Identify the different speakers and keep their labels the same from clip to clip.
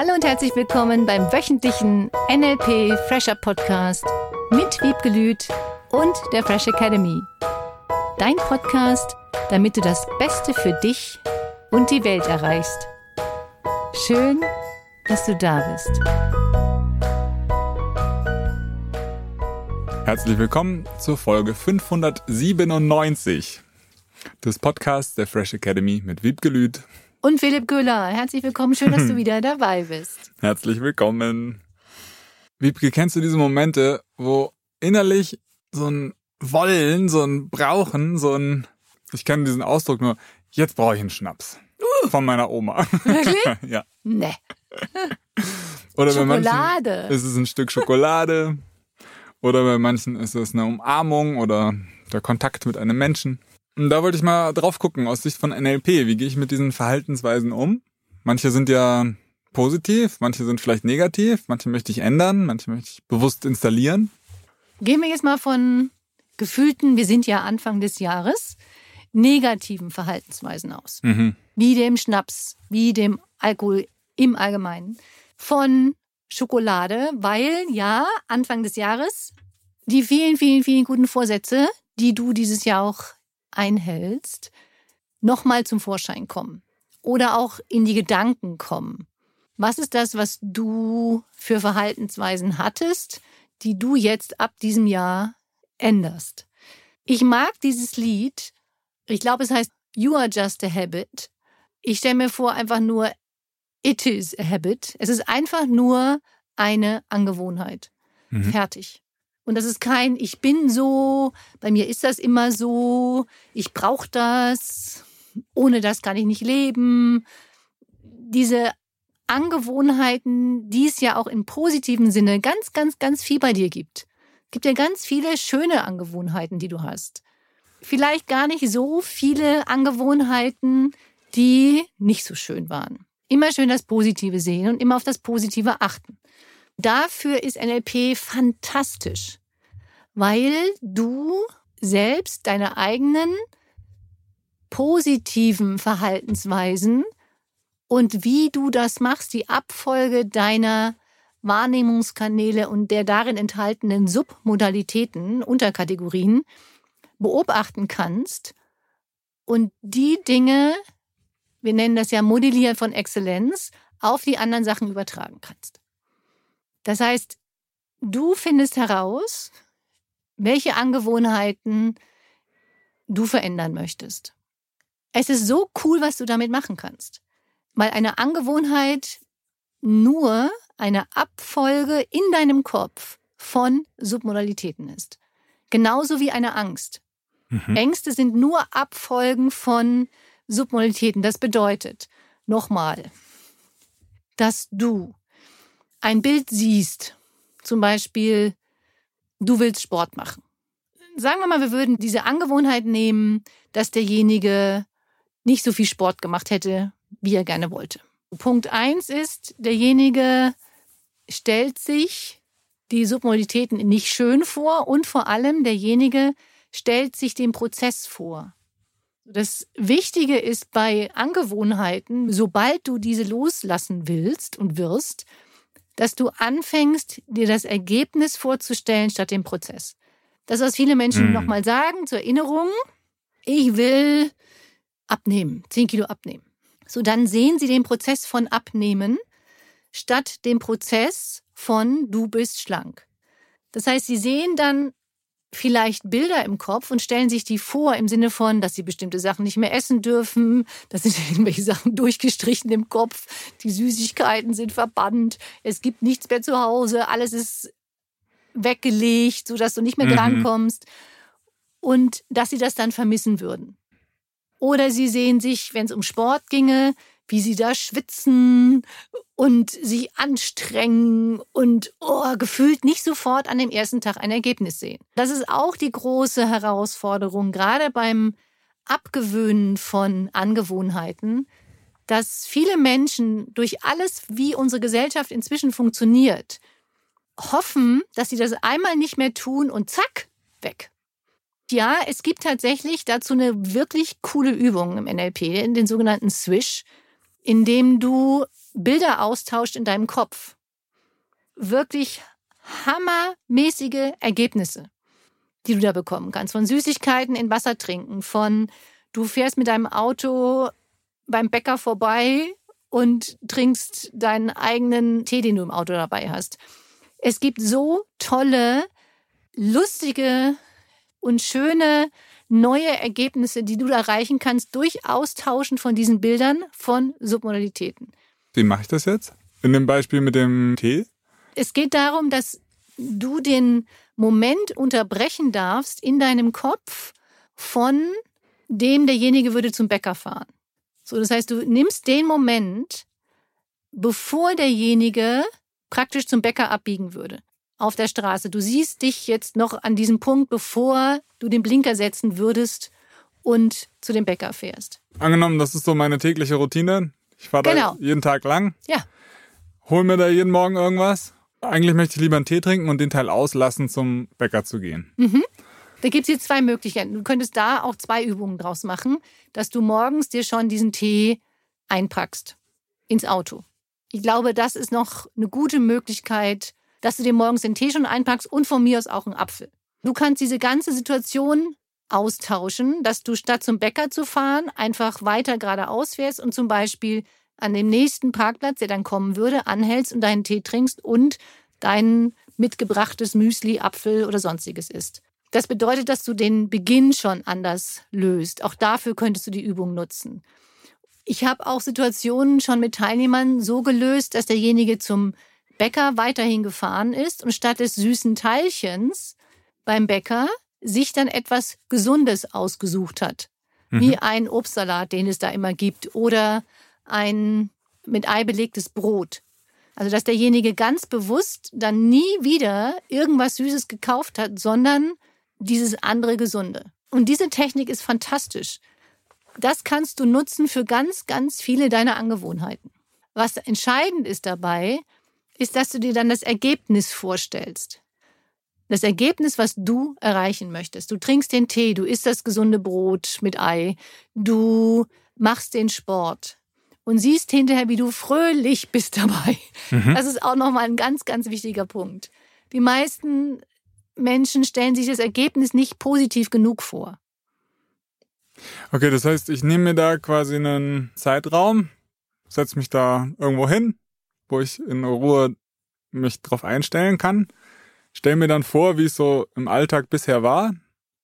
Speaker 1: Hallo und herzlich willkommen beim wöchentlichen NLP Fresher Podcast mit Wiebgelüt und der Fresh Academy. Dein Podcast, damit du das Beste für dich und die Welt erreichst. Schön, dass du da bist.
Speaker 2: Herzlich willkommen zur Folge 597 des Podcasts der Fresh Academy mit Wiebgelüt
Speaker 1: und Philipp Göhler. Herzlich willkommen, schön, dass du wieder dabei bist.
Speaker 2: Herzlich willkommen. Wiebke, kennst du diese Momente, wo innerlich so ein Wollen, so ein Brauchen, so ein, ich kenne diesen Ausdruck nur, jetzt brauche ich einen Schnaps. Uh, von meiner Oma.
Speaker 1: Wirklich?
Speaker 2: ja.
Speaker 1: Nee.
Speaker 2: Oder
Speaker 1: Schokolade.
Speaker 2: bei manchen ist es ein Stück Schokolade. Oder bei manchen ist es eine Umarmung oder der Kontakt mit einem Menschen. Da wollte ich mal drauf gucken, aus Sicht von NLP. Wie gehe ich mit diesen Verhaltensweisen um? Manche sind ja positiv, manche sind vielleicht negativ, manche möchte ich ändern, manche möchte ich bewusst installieren.
Speaker 1: Gehen wir jetzt mal von gefühlten, wir sind ja Anfang des Jahres, negativen Verhaltensweisen aus.
Speaker 2: Mhm.
Speaker 1: Wie dem Schnaps, wie dem Alkohol im Allgemeinen. Von Schokolade, weil ja, Anfang des Jahres, die vielen, vielen, vielen guten Vorsätze, die du dieses Jahr auch einhältst, nochmal zum Vorschein kommen. Oder auch in die Gedanken kommen. Was ist das, was du für Verhaltensweisen hattest, die du jetzt ab diesem Jahr änderst? Ich mag dieses Lied. Ich glaube, es heißt You are just a habit. Ich stelle mir vor, einfach nur It is a habit. Es ist einfach nur eine Angewohnheit.
Speaker 2: Mhm.
Speaker 1: Fertig. Und das ist kein, ich bin so, bei mir ist das immer so, ich brauche das, ohne das kann ich nicht leben. Diese Angewohnheiten, die es ja auch im positiven Sinne ganz, ganz, ganz viel bei dir gibt. Es gibt ja ganz viele schöne Angewohnheiten, die du hast. Vielleicht gar nicht so viele Angewohnheiten, die nicht so schön waren. Immer schön das Positive sehen und immer auf das Positive achten. Dafür ist NLP fantastisch, weil du selbst deine eigenen positiven Verhaltensweisen und wie du das machst, die Abfolge deiner Wahrnehmungskanäle und der darin enthaltenen Submodalitäten, Unterkategorien, beobachten kannst und die Dinge, wir nennen das ja Modellieren von Exzellenz, auf die anderen Sachen übertragen kannst. Das heißt, du findest heraus, welche Angewohnheiten du verändern möchtest. Es ist so cool, was du damit machen kannst, weil eine Angewohnheit nur eine Abfolge in deinem Kopf von Submodalitäten ist. Genauso wie eine Angst.
Speaker 2: Mhm.
Speaker 1: Ängste sind nur Abfolgen von Submodalitäten. Das bedeutet, nochmal, dass du ein Bild siehst, zum Beispiel, du willst Sport machen. Sagen wir mal, wir würden diese Angewohnheit nehmen, dass derjenige nicht so viel Sport gemacht hätte, wie er gerne wollte. Punkt eins ist, derjenige stellt sich die Submodalitäten nicht schön vor und vor allem derjenige stellt sich den Prozess vor. Das Wichtige ist bei Angewohnheiten, sobald du diese loslassen willst und wirst, dass du anfängst, dir das Ergebnis vorzustellen statt den Prozess. Das, was viele Menschen
Speaker 2: Hm.
Speaker 1: nochmal sagen, zur Erinnerung, ich will abnehmen, 10 Kilo abnehmen. So, dann sehen sie den Prozess von abnehmen statt dem Prozess von du bist schlank. Das heißt, sie sehen dann vielleicht Bilder im Kopf und stellen sich die vor im Sinne von, dass sie bestimmte Sachen nicht mehr essen dürfen, da sind irgendwelche Sachen durchgestrichen im Kopf, die Süßigkeiten sind verbannt, es gibt nichts mehr zu Hause, alles ist weggelegt, sodass du nicht mehr
Speaker 2: Mhm.
Speaker 1: drankommst und dass sie das dann vermissen würden. Oder sie sehen sich, wenn es um Sport ginge, wie sie da schwitzen und sich anstrengen und oh, gefühlt nicht sofort an dem ersten Tag ein Ergebnis sehen. Das ist auch die große Herausforderung, gerade beim Abgewöhnen von Angewohnheiten, dass viele Menschen durch alles, wie unsere Gesellschaft inzwischen funktioniert, hoffen, dass sie das einmal nicht mehr tun und zack, weg. Ja, es gibt tatsächlich dazu eine wirklich coole Übung im NLP, den sogenannten Swish, in dem du Bilder austauscht in deinem Kopf, wirklich hammermäßige Ergebnisse, die du da bekommen kannst. Von Süßigkeiten in Wasser trinken, von du fährst mit deinem Auto beim Bäcker vorbei und trinkst deinen eigenen Tee, den du im Auto dabei hast. Es gibt so tolle, lustige und schöne neue Ergebnisse, die du erreichen kannst durch Austauschen von diesen Bildern von Submodalitäten.
Speaker 2: Wie mache ich das jetzt? In dem Beispiel mit dem Tee?
Speaker 1: Es geht darum, dass du den Moment unterbrechen darfst in deinem Kopf von dem derjenige würde zum Bäcker fahren. So, das heißt, du nimmst den Moment, bevor derjenige praktisch zum Bäcker abbiegen würde auf der Straße. Du siehst dich jetzt noch an diesem Punkt, bevor du den Blinker setzen würdest und zu dem Bäcker fährst.
Speaker 2: Angenommen, das ist so meine tägliche Routine. Ich fahre
Speaker 1: Genau.
Speaker 2: da jeden Tag lang,
Speaker 1: Ja,
Speaker 2: hol mir da jeden Morgen irgendwas. Eigentlich möchte ich lieber einen Tee trinken und den Teil auslassen, zum Bäcker zu gehen.
Speaker 1: da gibt's jetzt zwei Möglichkeiten. Du könntest da auch zwei Übungen draus machen, dass du morgens dir schon diesen Tee einpackst ins Auto. Ich glaube, das ist noch eine gute Möglichkeit, dass du dir morgens den Tee schon einpackst und von mir aus auch einen Apfel. Du kannst diese ganze Situation austauschen, dass du statt zum Bäcker zu fahren, einfach weiter geradeaus fährst und zum Beispiel an dem nächsten Parkplatz, der dann kommen würde, anhältst und deinen Tee trinkst und dein mitgebrachtes Müsli, Apfel oder sonstiges isst. Das bedeutet, dass du den Beginn schon anders löst. Auch dafür könntest du die Übung nutzen. Ich habe auch Situationen schon mit Teilnehmern so gelöst, dass derjenige zum Bäcker weiterhin gefahren ist und statt des süßen Teilchens beim Bäcker sich dann etwas Gesundes ausgesucht hat. Wie ein Obstsalat, den es da immer gibt, oder ein mit Ei belegtes Brot. Also, dass derjenige ganz bewusst dann nie wieder irgendwas Süßes gekauft hat, sondern dieses andere Gesunde. Und diese Technik ist fantastisch. Das kannst du nutzen für ganz, ganz viele deiner Angewohnheiten. Was entscheidend ist dabei, ist, dass du dir dann das Ergebnis vorstellst. Das Ergebnis, was du erreichen möchtest. Du trinkst den Tee, du isst das gesunde Brot mit Ei, du machst den Sport und siehst hinterher, wie du fröhlich bist dabei. Das ist auch nochmal ein ganz, ganz wichtiger Punkt. Die meisten Menschen stellen sich das Ergebnis nicht positiv genug vor.
Speaker 2: Okay, das heißt, ich nehme mir da quasi einen Zeitraum, setze mich da irgendwo hin, wo ich in Ruhe mich drauf einstellen kann, stelle mir dann vor, wie es so im Alltag bisher war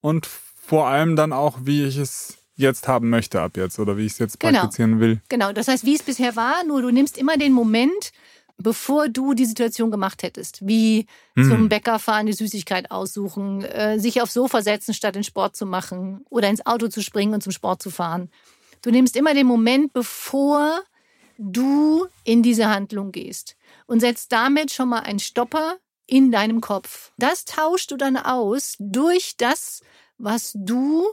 Speaker 2: und vor allem dann auch, wie ich es jetzt haben möchte ab jetzt oder wie ich es jetzt
Speaker 1: Genau.
Speaker 2: praktizieren will.
Speaker 1: Genau, das heißt, wie es bisher war, nur du nimmst immer den Moment, bevor du die Situation gemacht hättest. Wie zum Bäcker fahren, die Süßigkeit aussuchen, äh, sich aufs Sofa setzen, statt den Sport zu machen oder ins Auto zu springen und zum Sport zu fahren. Du nimmst immer den Moment, bevor du in diese Handlung gehst und setzt damit schon mal einen Stopper in deinem Kopf. Das tauschst du dann aus durch das, was du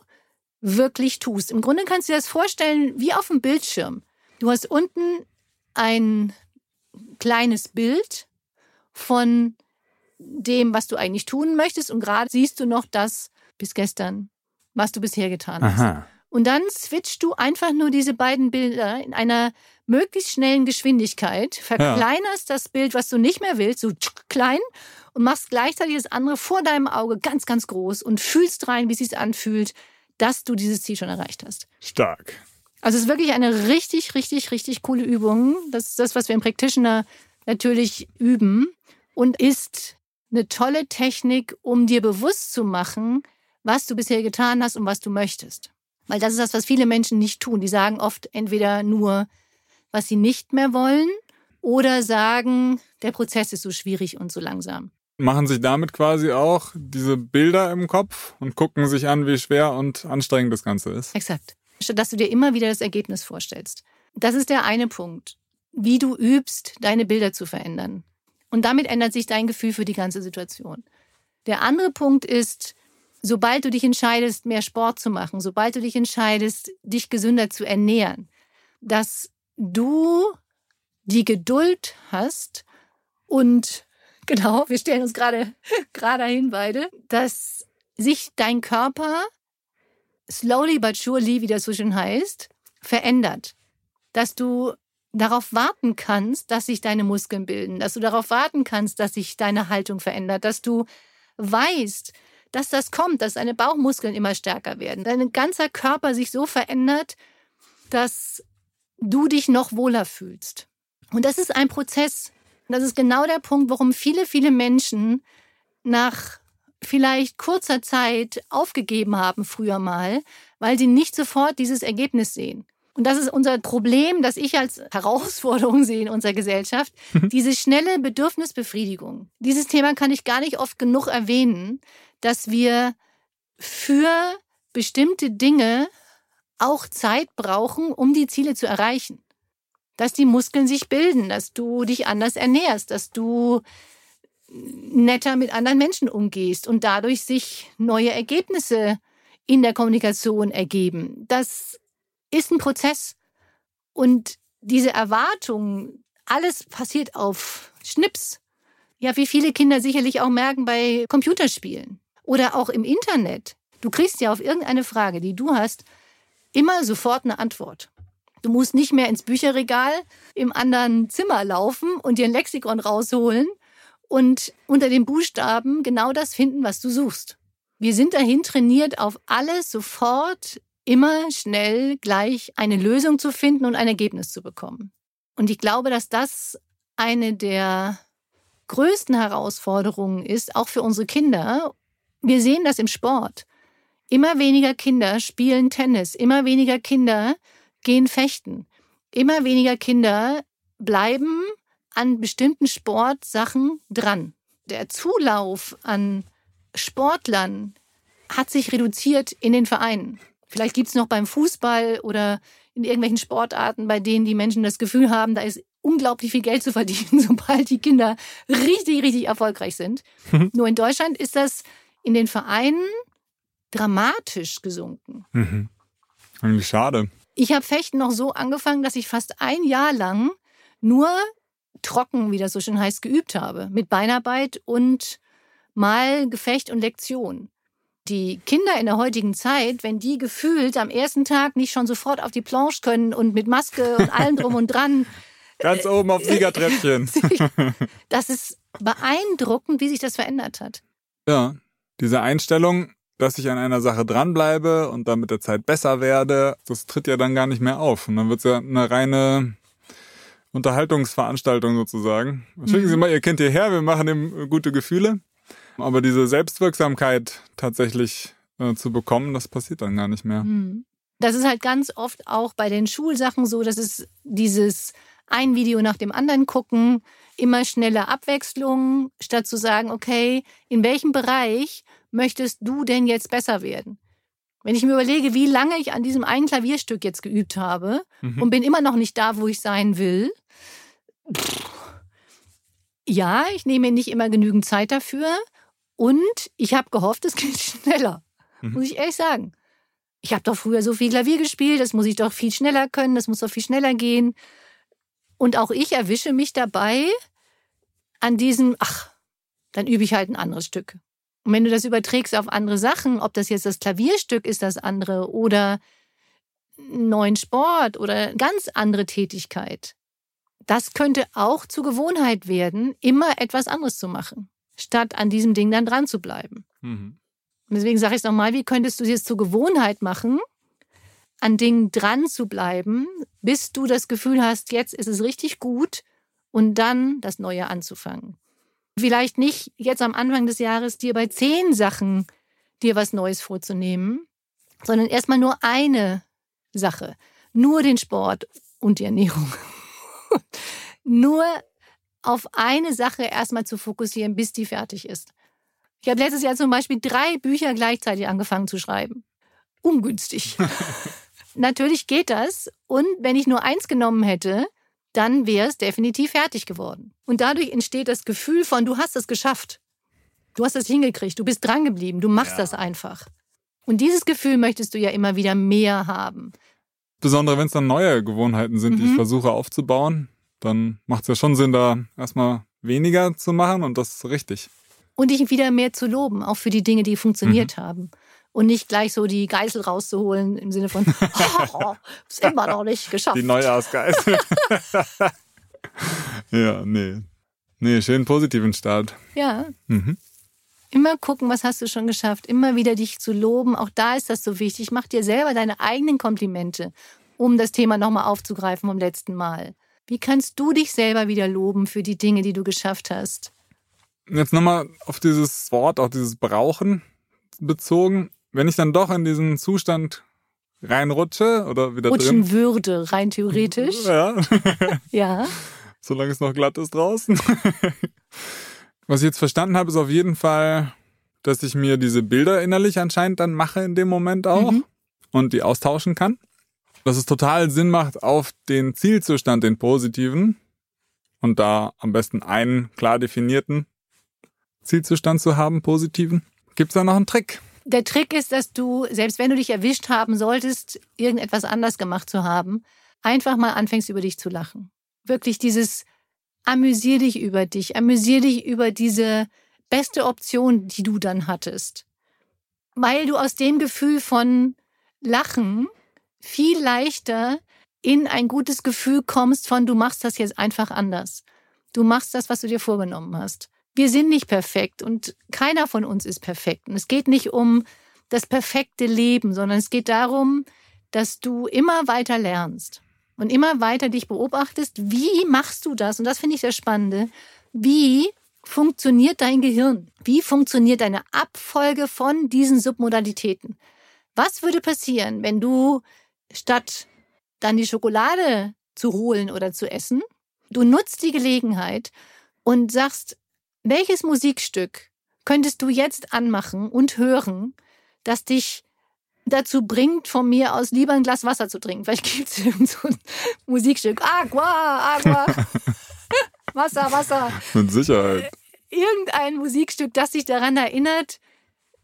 Speaker 1: wirklich tust. Im Grunde kannst du dir das vorstellen wie auf dem Bildschirm. Du hast unten ein kleines Bild von dem, was du eigentlich tun möchtest und gerade siehst du noch das bis gestern, was du bisher getan hast.
Speaker 2: Aha.
Speaker 1: Und dann switchst du einfach nur diese beiden Bilder in einer möglichst schnellen Geschwindigkeit, verkleinerst das Bild, was du nicht mehr willst, so klein und machst gleichzeitig das andere vor deinem Auge ganz, ganz groß und fühlst rein, wie es sich anfühlt, dass du dieses Ziel schon erreicht hast.
Speaker 2: Stark.
Speaker 1: Also es ist wirklich eine richtig, richtig, richtig coole Übung. Das ist das, was wir im Practitioner natürlich üben und ist eine tolle Technik, um dir bewusst zu machen, was du bisher getan hast und was du möchtest. Weil das ist das, was viele Menschen nicht tun. Die sagen oft entweder nur, was sie nicht mehr wollen oder sagen, der Prozess ist so schwierig und so langsam.
Speaker 2: Machen sich damit quasi auch diese Bilder im Kopf und gucken sich an, wie schwer und anstrengend das Ganze ist.
Speaker 1: Exakt. Statt dass du dir immer wieder das Ergebnis vorstellst. Das ist der eine Punkt. Wie du übst, deine Bilder zu verändern. Und damit ändert sich dein Gefühl für die ganze Situation. Der andere Punkt ist, sobald du dich entscheidest, mehr Sport zu machen, sobald du dich entscheidest, dich gesünder zu ernähren, dass du die Geduld hast und genau, wir stellen uns gerade gerade hin beide, dass sich dein Körper slowly but surely, wie das so schön heißt, verändert. Dass du darauf warten kannst, dass sich deine Muskeln bilden, dass du darauf warten kannst, dass sich deine Haltung verändert, dass du weißt, dass das kommt, dass deine Bauchmuskeln immer stärker werden, dein ganzer Körper sich so verändert, dass du dich noch wohler fühlst. Und das ist ein Prozess. Und das ist genau der Punkt, warum viele, viele Menschen nach vielleicht kurzer Zeit aufgegeben haben früher mal, weil sie nicht sofort dieses Ergebnis sehen. Und das ist unser Problem, das ich als Herausforderung sehe in unserer Gesellschaft, diese schnelle Bedürfnisbefriedigung. Dieses Thema kann ich gar nicht oft genug erwähnen, dass wir für bestimmte Dinge auch Zeit brauchen, um die Ziele zu erreichen. Dass die Muskeln sich bilden, dass du dich anders ernährst, dass du netter mit anderen Menschen umgehst und dadurch sich neue Ergebnisse in der Kommunikation ergeben. Das ist ein Prozess. Und diese Erwartung, alles passiert auf Schnips. Ja, wie viele Kinder sicherlich auch merken bei Computerspielen oder auch im Internet. Du kriegst ja auf irgendeine Frage, die du hast, immer sofort eine Antwort. Du musst nicht mehr ins Bücherregal im anderen Zimmer laufen und dir ein Lexikon rausholen und unter den Buchstaben genau das finden, was du suchst. Wir sind dahin trainiert, auf alles sofort immer schnell gleich eine Lösung zu finden und ein Ergebnis zu bekommen. Und ich glaube, dass das eine der größten Herausforderungen ist, auch für unsere Kinder. Wir sehen das im Sport. Immer weniger Kinder spielen Tennis, immer weniger Kinder gehen fechten, immer weniger Kinder bleiben an bestimmten Sportsachen dran. Der Zulauf an Sportlern hat sich reduziert in den Vereinen. Vielleicht gibt es noch beim Fußball oder in irgendwelchen Sportarten, bei denen die Menschen das Gefühl haben, da ist unglaublich viel Geld zu verdienen, sobald die Kinder richtig, richtig erfolgreich sind. Mhm. Nur in Deutschland ist das in den Vereinen dramatisch gesunken.
Speaker 2: Mhm. Eigentlich schade.
Speaker 1: Ich habe Fechten noch so angefangen, dass ich fast ein Jahr lang nur trocken, wie das so schön heißt, geübt habe. Mit Beinarbeit und mal Gefecht und Lektion. Die Kinder in der heutigen Zeit, wenn die gefühlt am ersten Tag nicht schon sofort auf die Planche können und mit Maske und allem drum und dran.
Speaker 2: Ganz oben auf Siegertreppchen.
Speaker 1: das ist beeindruckend, wie sich das verändert hat.
Speaker 2: Ja, diese Einstellung, dass ich an einer Sache dranbleibe und dann mit der Zeit besser werde, das tritt ja dann gar nicht mehr auf. Und dann wird es ja eine reine Unterhaltungsveranstaltung sozusagen. Schicken Sie mhm. mal Ihr Kind hierher, wir machen ihm gute Gefühle. Aber diese Selbstwirksamkeit tatsächlich äh, zu bekommen, das passiert dann gar nicht mehr. Mhm.
Speaker 1: Das ist halt ganz oft auch bei den Schulsachen so, dass es dieses ein Video nach dem anderen gucken, immer schnelle Abwechslung, statt zu sagen, okay, in welchem Bereich möchtest du denn jetzt besser werden? Wenn ich mir überlege, wie lange ich an diesem einen Klavierstück jetzt geübt habe mhm. und bin immer noch nicht da, wo ich sein will, pff, ja, ich nehme mir nicht immer genügend Zeit dafür und ich habe gehofft, es geht schneller, mhm. muss ich ehrlich sagen. Ich habe doch früher so viel Klavier gespielt, das muss ich doch viel schneller können, das muss doch viel schneller gehen. Und auch ich erwische mich dabei an diesem, ach, dann übe ich halt ein anderes Stück. Und wenn du das überträgst auf andere Sachen, ob das jetzt das Klavierstück ist, das andere oder neuen Sport oder ganz andere Tätigkeit, das könnte auch zur Gewohnheit werden, immer etwas anderes zu machen, statt an diesem Ding dann dran zu bleiben. Mhm. Und deswegen sage ich es nochmal, wie könntest du es jetzt zur Gewohnheit machen, an Dingen dran zu bleiben, bis du das Gefühl hast, jetzt ist es richtig gut und dann das Neue anzufangen. Vielleicht nicht jetzt am Anfang des Jahres dir bei zehn Sachen dir was Neues vorzunehmen, sondern erstmal nur eine Sache, nur den Sport und die Ernährung. nur auf eine Sache erstmal zu fokussieren, bis die fertig ist. Ich habe letztes Jahr zum Beispiel drei Bücher gleichzeitig angefangen zu schreiben. Ungünstig. Natürlich geht das. Und wenn ich nur eins genommen hätte, dann wäre es definitiv fertig geworden. Und dadurch entsteht das Gefühl von, du hast es geschafft. Du hast es hingekriegt, du bist drangeblieben, du machst ja. das einfach. Und dieses Gefühl möchtest du ja immer wieder mehr haben.
Speaker 2: Besondere, wenn es dann neue Gewohnheiten sind, mhm. die ich mhm. versuche aufzubauen, dann macht es ja schon Sinn, da erstmal weniger zu machen und das ist richtig.
Speaker 1: Und dich wieder mehr zu loben, auch für die Dinge, die funktioniert mhm. haben. Und nicht gleich so die Geißel rauszuholen im Sinne von, oh, ist immer noch nicht geschafft.
Speaker 2: Die Neujahrsgeißel. ja, nee. Nee, schönen positiven Start.
Speaker 1: Ja.
Speaker 2: Mhm.
Speaker 1: Immer gucken, was hast du schon geschafft. Immer wieder dich zu loben. Auch da ist das so wichtig. Mach dir selber deine eigenen Komplimente, um das Thema nochmal aufzugreifen vom letzten Mal. Wie kannst du dich selber wieder loben für die Dinge, die du geschafft hast?
Speaker 2: Jetzt nochmal auf dieses Wort, auch dieses Brauchen bezogen. Wenn ich dann doch in diesen Zustand reinrutsche oder wieder
Speaker 1: Rutschen
Speaker 2: drin.
Speaker 1: würde, rein theoretisch.
Speaker 2: Ja.
Speaker 1: Ja.
Speaker 2: solange es noch glatt ist draußen. Was ich jetzt verstanden habe, ist auf jeden Fall, dass ich mir diese Bilder innerlich anscheinend dann mache in dem Moment auch
Speaker 1: Mhm.
Speaker 2: und die austauschen kann. Dass es total Sinn macht, auf den Zielzustand, den positiven, und da am besten einen klar definierten Zielzustand zu haben, positiven. Gibt's da noch einen Trick?
Speaker 1: Der Trick ist, dass du, selbst wenn du dich erwischt haben solltest, irgendetwas anders gemacht zu haben, einfach mal anfängst, über dich zu lachen. Wirklich dieses amüsier dich über dich, amüsier dich über diese beste Option, die du dann hattest. Weil du aus dem Gefühl von Lachen viel leichter in ein gutes Gefühl kommst von, du machst das jetzt einfach anders. Du machst das, was du dir vorgenommen hast. Wir sind nicht perfekt und keiner von uns ist perfekt. Und es geht nicht um das perfekte Leben, sondern es geht darum, dass du immer weiter lernst und immer weiter dich beobachtest. Wie machst du das? Und das finde ich das Spannende. Wie funktioniert dein Gehirn? Wie funktioniert deine Abfolge von diesen Submodalitäten? Was würde passieren, wenn du statt dann die Schokolade zu holen oder zu essen, du nutzt die Gelegenheit und sagst, welches Musikstück könntest du jetzt anmachen und hören, das dich dazu bringt, von mir aus lieber ein Glas Wasser zu trinken? Vielleicht gibt es irgend so ein Musikstück. Aqua, Aqua. Wasser, Wasser.
Speaker 2: Mit Sicherheit.
Speaker 1: Irgendein Musikstück, das dich daran erinnert,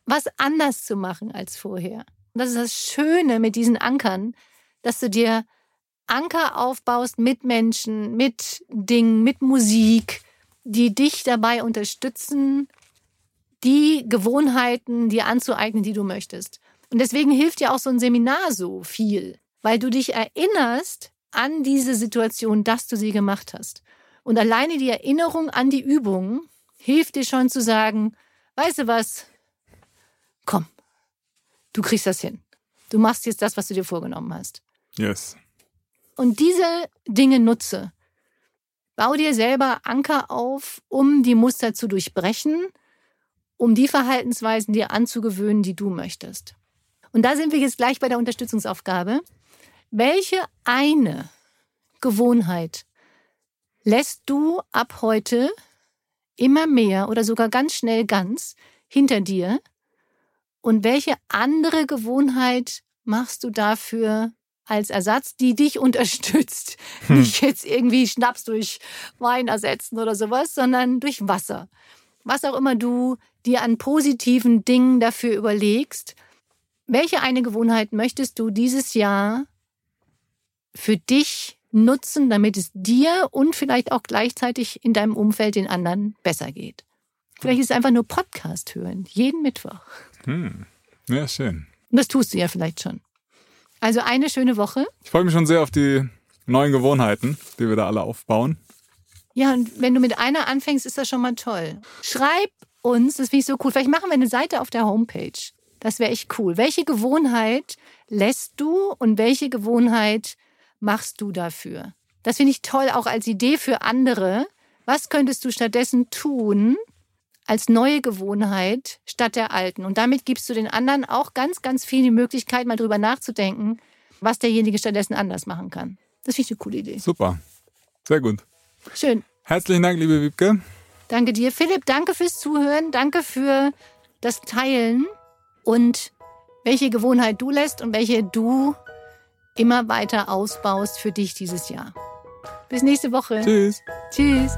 Speaker 1: was anders zu machen als vorher. Und das ist das Schöne mit diesen Ankern, dass du dir Anker aufbaust mit Menschen, mit Dingen, mit Musik, die dich dabei unterstützen, die Gewohnheiten dir anzueignen, die du möchtest. Und deswegen hilft dir auch so ein Seminar so viel, weil du dich erinnerst an diese Situation, dass du sie gemacht hast. Und alleine die Erinnerung an die Übung hilft dir schon zu sagen, weißt du was, komm, du kriegst das hin. Du machst jetzt das, was du dir vorgenommen hast.
Speaker 2: Yes.
Speaker 1: Und diese Dinge nutze. Bau dir selber Anker auf, um die Muster zu durchbrechen, um die Verhaltensweisen dir anzugewöhnen, die du möchtest. Und da sind wir jetzt gleich bei der Unterstützungsaufgabe. Welche eine Gewohnheit lässt du ab heute immer mehr oder sogar ganz schnell ganz hinter dir? Und welche andere Gewohnheit machst du dafür als Ersatz, die dich unterstützt?
Speaker 2: Hm.
Speaker 1: Nicht jetzt irgendwie Schnaps durch Wein ersetzen oder sowas, sondern durch Wasser. Was auch immer du dir an positiven Dingen dafür überlegst, welche eine Gewohnheit möchtest du dieses Jahr für dich nutzen, damit es dir und vielleicht auch gleichzeitig in deinem Umfeld den anderen besser geht? Vielleicht ist es einfach nur Podcast hören, jeden Mittwoch.
Speaker 2: Hm. Ja, schön.
Speaker 1: Und das tust du ja vielleicht schon. Also eine schöne Woche.
Speaker 2: Ich freue mich schon sehr auf die neuen Gewohnheiten, die wir da alle aufbauen.
Speaker 1: Ja, und wenn du mit einer anfängst, ist das schon mal toll. Schreib uns, das finde ich so cool. Vielleicht machen wir eine Seite auf der Homepage. Das wäre echt cool. Welche Gewohnheit lässt du und welche Gewohnheit machst du dafür? Das finde ich toll, auch als Idee für andere. Was könntest du stattdessen tun als neue Gewohnheit statt der alten? Und damit gibst du den anderen auch ganz, ganz viel die Möglichkeit, mal drüber nachzudenken, was derjenige stattdessen anders machen kann. Das finde ich eine coole Idee.
Speaker 2: Super. Sehr gut.
Speaker 1: Schön.
Speaker 2: Herzlichen Dank, liebe Wiebke.
Speaker 1: Danke dir, Philipp. Danke fürs Zuhören. Danke für das Teilen und welche Gewohnheit du lässt und welche du immer weiter ausbaust für dich dieses Jahr. Bis nächste Woche.
Speaker 2: Tschüss.
Speaker 1: Tschüss.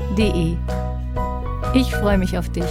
Speaker 1: Ich freue mich auf dich.